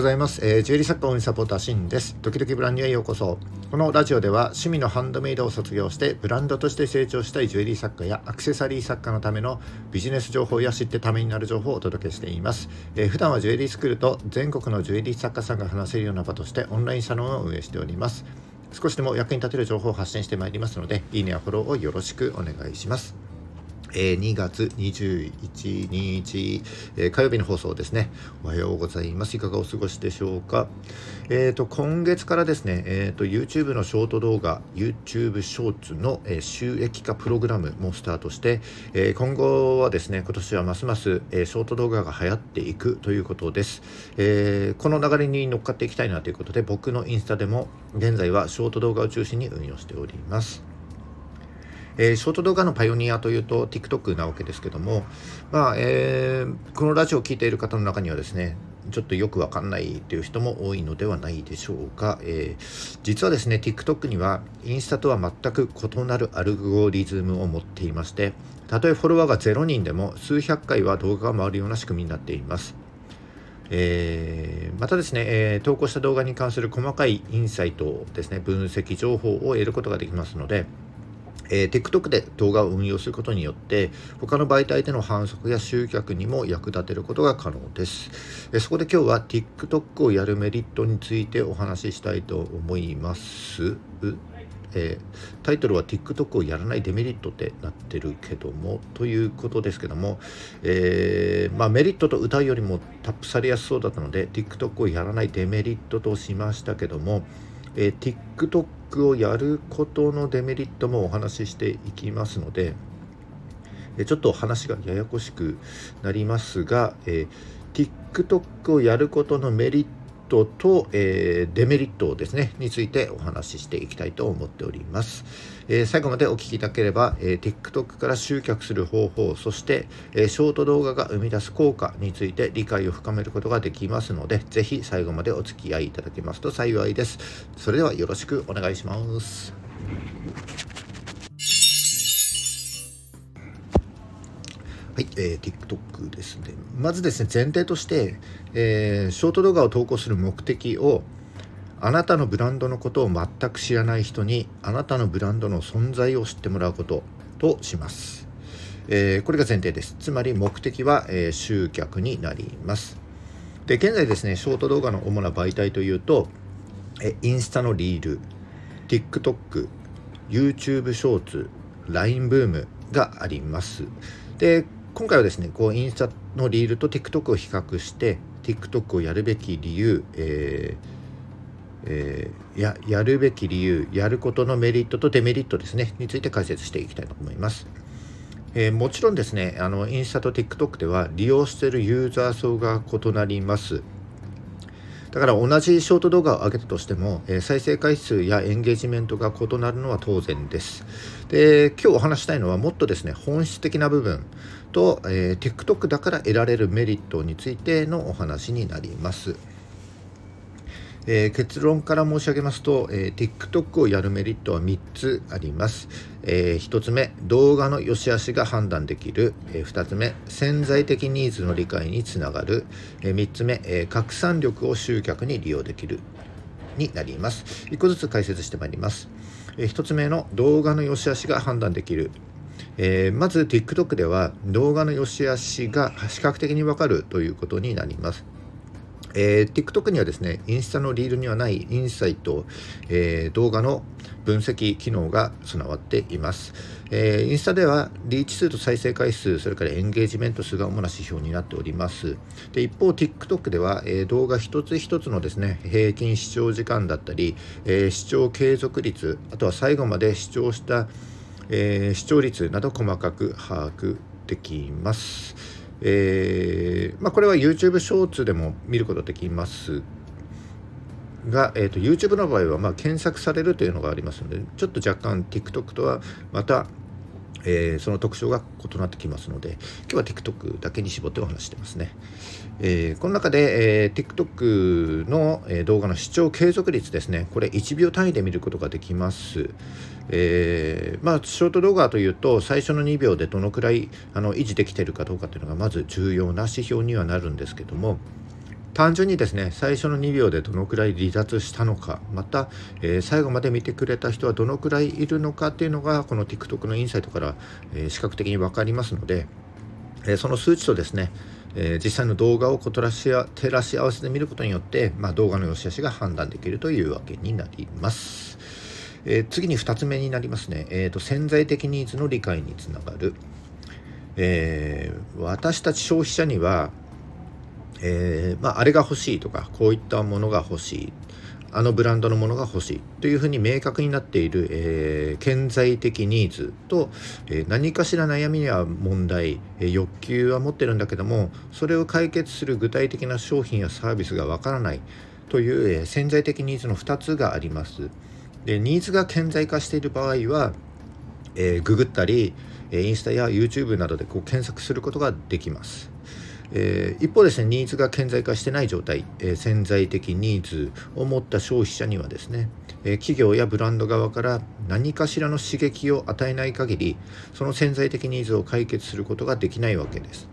ございます、えー、ジュエリー作家応援サポーターシンです。時々ブランドへようこそ。このラジオでは趣味のハンドメイドを卒業してブランドとして成長したいジュエリー作家やアクセサリー作家のためのビジネス情報や知ってためになる情報をお届けしています、えー、普段はジュエリースクールと全国のジュエリー作家さんが話せるような場としてオンラインサロンを運営しております。少しでも役に立てる情報を発信してまいりますのでいいねやフォローをよろしくお願いします。えー、2月21日、えー、火曜日の放送ですね。おはようございます。いかがお過ごしでしょうか？えっ、ー、と、今月からですね、えっ、と、YouTube のショート動画、YouTube ショーツの、え収益化プログラムもスタートして、え今後はですね、今年はますます、えショート動画が流行っていくということです。えこの流れに乗っかっていきたいなということで、僕のインスタでも現在はショート動画を中心に運用しております。えー、ショート動画のパイオニアというと TikTok なわけですけども、まあえー、このラジオを聴いている方の中にはですねちょっとよくわかんないという人も多いのではないでしょうか、えー、実はですね TikTok にはインスタとは全く異なるアルゴリズムを持っていましてたとえフォロワーが0人でも数百回は動画が回るような仕組みになっています。えー、またですね、えー、投稿した動画に関する細かいインサイトですね分析情報を得ることができますのでえー、TikTok で動画を運用することによって他の媒体での反則や集客にも役立てることが可能です、えー、そこで今日は TikTok をやるメリットについてお話ししたいと思います。えー、タイトルは TikTok をやらないデメリットってなってるけどもということですけども、えー、まあ、メリットと歌うよりもタップされやすそうだったので TikTok をやらないデメリットとしましたけども、えー、TikTok をやることのデメリットもお話ししていきますので、えー、ちょっと話がややこしくなりますが、えー、TikTok をやることのメリットトと、えー、デメリットですねについてお話ししていきたいと思っております、えー、最後までお聞きいただければ、えー、TikTok から集客する方法そして、えショート動画が生み出す効果について理解を深めることができますのでぜひ最後までお付き合いいただけますと幸いです。それではよろしくお願いします。はい、えー、TikTok ですね。まずですね、前提として、えー、ショート動画を投稿する目的を、あなたのブランドのことを全く知らない人に、あなたのブランドの存在を知ってもらうこととします。えー、これが前提です。つまり目的は、えー、集客になります。で、現在ですね、ショート動画の主な媒体というと、えインスタのリール、TikTok、YouTube ショーツ、LINE ブームがあります。で、今回はですねこうインスタのリールと TikTok を比較して TikTok をやるべき理由、えーえー、ややるべき理由やることのメリットとデメリットですねについて解説していきたいと思います。えー、もちろんですねあのインスタと TikTok では利用しているユーザー層が異なります。だから同じショート動画を上げたとしても、えー、再生回数やエンゲージメントが異なるのは当然です。で、今日お話したいのはもっとですね、本質的な部分と、えー、TikTok だから得られるメリットについてのお話になります。えー、結論から申し上げますと、えー、TikTok をやるメリットは3つあります。えー、1つ目、動画の良し悪しが判断できる。え、2つ目、潜在的ニーズの理解につながる。え、3つ目、え、拡散力を集客に利用できる。になります。1個ずつ解説してまいります。え、1つ目の動画の良し悪しが判断できる。えー、まず TikTok では動画の良し悪しが視覚的にわかるということになります。えー、TikTok にはですね、インスタのリールにはないインサイト、えー、動画の分析機能が備わっています、えー、インスタではリーチ数と再生回数、それからエンゲージメント数が主な指標になっております。で一方、TikTok では、えー、動画一つ一つのですね、平均視聴時間だったり、え、視聴継続率、あとは最後まで視聴した、えー、視聴率など細かく把握できます。えーまあ、これは YouTube ショーツでも見ることできますが、えーと、YouTube の場合はま検索されるというのがありますのでちょっと若干 TikTok とはまた、えー、その特徴が異なってきますので今日は TikTok だけに絞ってお話してますね、えー、この中で、えー、TikTok の、え動画の視聴継続率ですね。これ1秒単位で見ることができます。えー、まあ、ショート動画というと最初の2秒でどのくらいあの維持できてるかどうかというのがまず重要な指標にはなるんですけども、単純にですね最初の2秒でどのくらい離脱したのかまた、えー、最後まで見てくれた人はどのくらいいるのかっていうのがこの TikTok のインサイトから、えー、視覚的に分かりますので、えー、その数値とですね、え実際の動画をこ照らし照らし合わせて見ることによって、まあ、動画の良し悪しが判断できるというわけになります。え次に2つ目になりますね、えーと、潜在的ニーズの理解につながる、え私たち消費者にはえ、まあ、あれが欲しいとかこういったものが欲しい。あのブランドのものが欲しいというふうに明確になっている、えー、顕在的ニーズと、えー、何かしら悩みや問題、えー、欲求は持ってるんだけどもそれを解決する具体的な商品やサービスがわからないという、え潜在的ニーズの2つがあります。でニーズが顕在化している場合は、えググったりインスタや YouTube などでこう検索することができます。えー、一方ですねニーズが顕在化してない状態、えー、潜在的ニーズを持った消費者にはですね、えー、企業やブランド側から何かしらの刺激を与えない限りその潜在的ニーズを解決することができないわけです。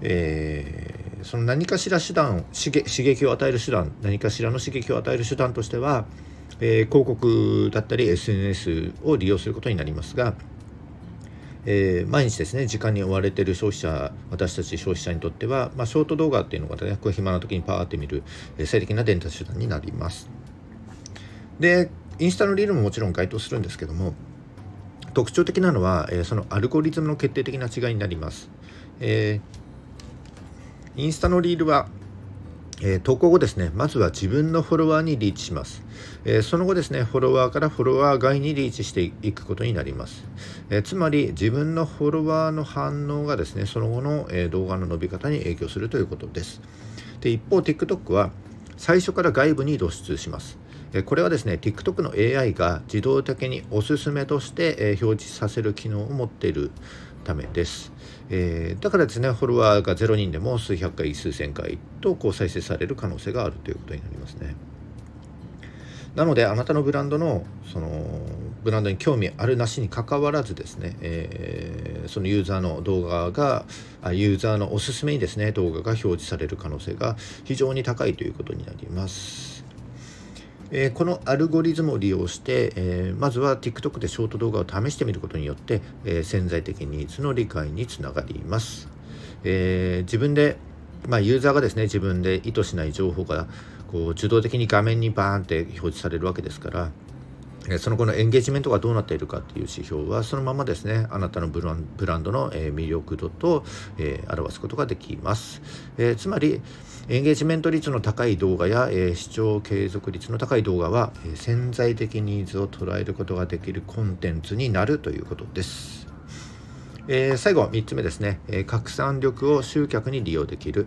えー、その何かしら手段刺激を与える手段何かしらの刺激を与える手段としては、え広告だったり SNS を利用することになりますがえー、毎日ですね時間に追われてる消費者私たち消費者にとっては、まあ、ショート動画っていうのがねこう暇な時にパーって見る、えー、最適な伝達手段になります。でインスタのリールももちろん該当するんですけども特徴的なのは、えー、そのアルゴリズムの決定的な違いになります、えー、インスタのリールはえー、投稿後ですね、まずは自分のフォロワーにリーチします。えー、その後ですね、フォロワーからフォロワー外にリーチしていくことになります。えー、つまり、自分のフォロワーの反応がですね、その後の、え動画の伸び方に影響するということです。で一方、TikTok は最初から外部に露出します。えこれはですね TikTok の AI が自動的におすすめとしてえ表示させる機能を持っているためです、えー、だからですねフォロワーが0人でも数百回数千回とこう再生される可能性があるということになりますね。なのであなたのブランドのそのブランドに興味あるなしにかかわらずですね、えー、そのユーザーの動画がユーザーのおすすめにですね動画が表示される可能性が非常に高いということになります。えー、このアルゴリズムを利用して、えー、まずは TikTok でショート動画を試してみることによって、えー、潜在的ニーズの理解につながります、え自分で、まあ、ユーザーがですね自分で意図しない情報がこう受動的に画面にバーンって表示されるわけですからその後のエンゲージメントがどうなっているかっていう指標はそのままですねあなたのブランドの魅力度と表すことができます、えつまりエンゲージメント率の高い動画や、え視聴継続率の高い動画は、え潜在的ニーズを捉えることができるコンテンツになるということです。えー、最後3つ目ですね、えー、拡散力を集客に利用できる。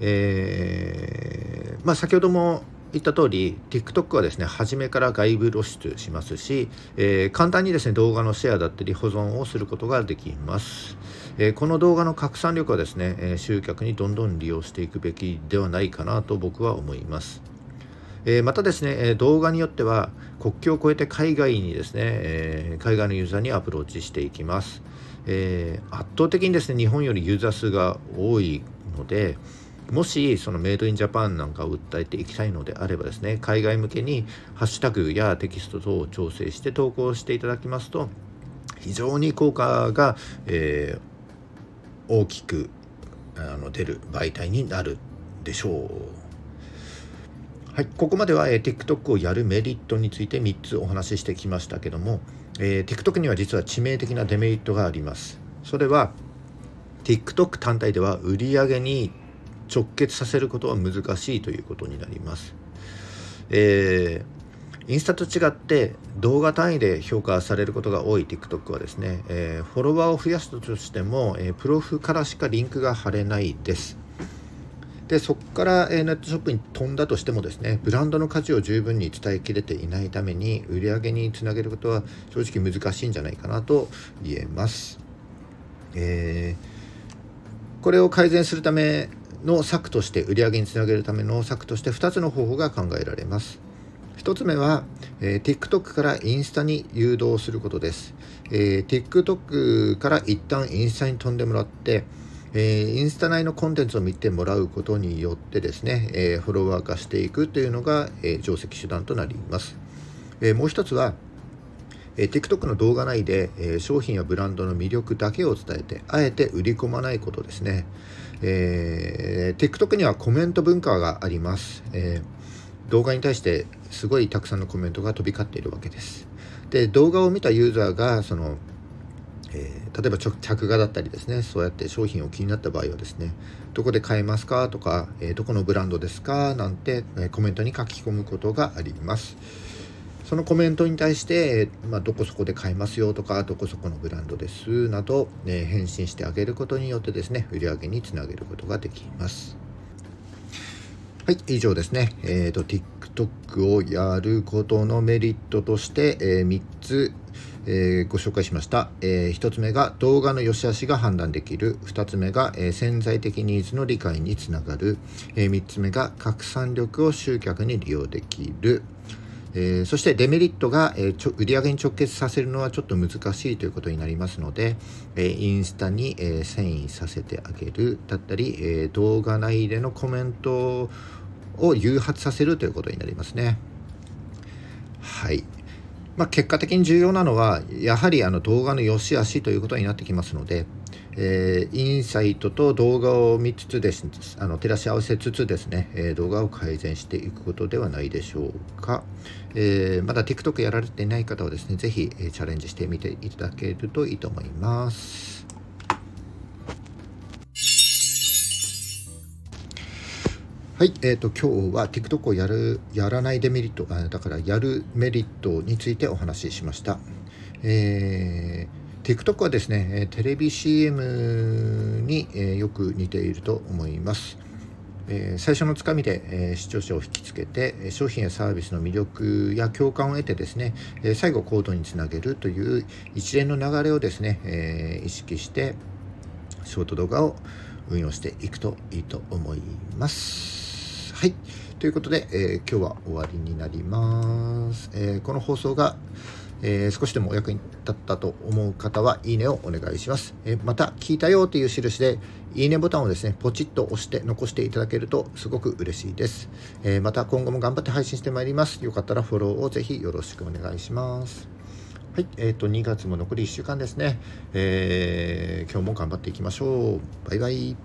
えー、まあ、先ほども言った通り TikTok はですね初めから外部露出しますし、えー、簡単にですね動画のシェアだったり保存をすることができます、えー、この動画の拡散力はですね、えー、集客にどんどん利用していくべきではないかなと僕は思います。えまたですね、動画によっては国境を越えて海外にですね、え海外のユーザーにアプローチしていきます、え圧倒的にですね日本よりユーザー数が多いので、もしそのメイドインジャパンなんかを訴えていきたいのであればですね海外向けにハッシュタグやテキスト等を調整して投稿していただきますと非常に効果が、えー、大きくあの出る媒体になるでしょう。はい、ここまでは、えー、TikTok をやるメリットについて3つお話ししてきましたけども、えー、TikTok には実は致命的なデメリットがあります。それは TikTok 単体では売り上げに直結させることは難しいということになります。えー、インスタと違って動画単位で評価されることが多い TikTok はですね、えー、フォロワーを増やすとしても、えー、プロフからしかリンクが貼れないです。でそこから、えネットショップに飛んだとしてもですねブランドの価値を十分に伝えきれていないために売り上げにつなげることは正直難しいんじゃないかなと言えます。えー、これを改善するための策として売り上げにつなげるための策として2つの方法が考えられます。1つ目は、えー、TikTok からインスタに誘導することです。えー、TikTok から一旦インスタに飛んでもらって、えー、インスタ内のコンテンツを見てもらうことによってですね、え、フォロワー化していくというのが、え、定石手段となります。えもう一つは、え TikTok の動画内で、え商品やブランドの魅力だけを伝えてあえて売り込まないことですね、え TikTok にはコメント文化があります、え動画に対してすごいたくさんのコメントが飛び交っているわけです。で動画を見たユーザーがそのえー、例えば着画だったりですねそうやって商品を気になった場合はですねどこで買えますかとか、えー、どこのブランドですかなんて、えー、コメントに書き込むことがあります。そのコメントに対して、まあ、どこそこで買えますよとかどこそこのブランドですなど、え返信してあげることによってですね売り上げにつなげることができます。はい以上ですね。えっ、と TikTok をやることのメリットとして、え3つえー、ご紹介しました、えー、1つ目が動画の良し悪しが判断できる。2つ目が、えー、潜在的ニーズの理解につながる、え3つ目が拡散力を集客に利用できる、えそしてデメリットが、えちょ売上に直結させるのはちょっと難しいということになりますので、えインスタに、え遷移させてあげるだったり、え動画内でのコメントを誘発させるということになりますね。はい。まあ、結果的に重要なのはやはりあの動画の良し悪しということになってきますので、えー、インサイトと動画を見つつですあの照らし合わせつつですね、えー、動画を改善していくことではないでしょうか、えー、まだ TikTok やられていない方はですね是非、え、チャレンジしてみていただけるといいと思います。はい、えーと、今日は TikTok をやるやらないデメリットだからやるメリットについてお話ししました、えー、TikTok はですねテレビ CM に、え、よく似ていると思います、え、最初のつかみで、え、視聴者を引きつけて商品やサービスの魅力や共感を得てですね、え、最後行動につなげるという一連の流れをですね、え、意識してショート動画を運用していくといいと思います。はい。ということで、え、今日は終わりになります。え、この放送が、えー、少しでもお役に立ったと思う方は、いいねをお願いします。えまた、聞いたよという印で、いいねボタンをですね、ポチッと押して残していただけるとすごく嬉しいです。えまた、今後も頑張って配信してまいります。よかったらフォローをぜひよろしくお願いします。はい、えっ、ー、と、2月も残り1週間ですね。えー今日も頑張っていきましょう。バイバイ。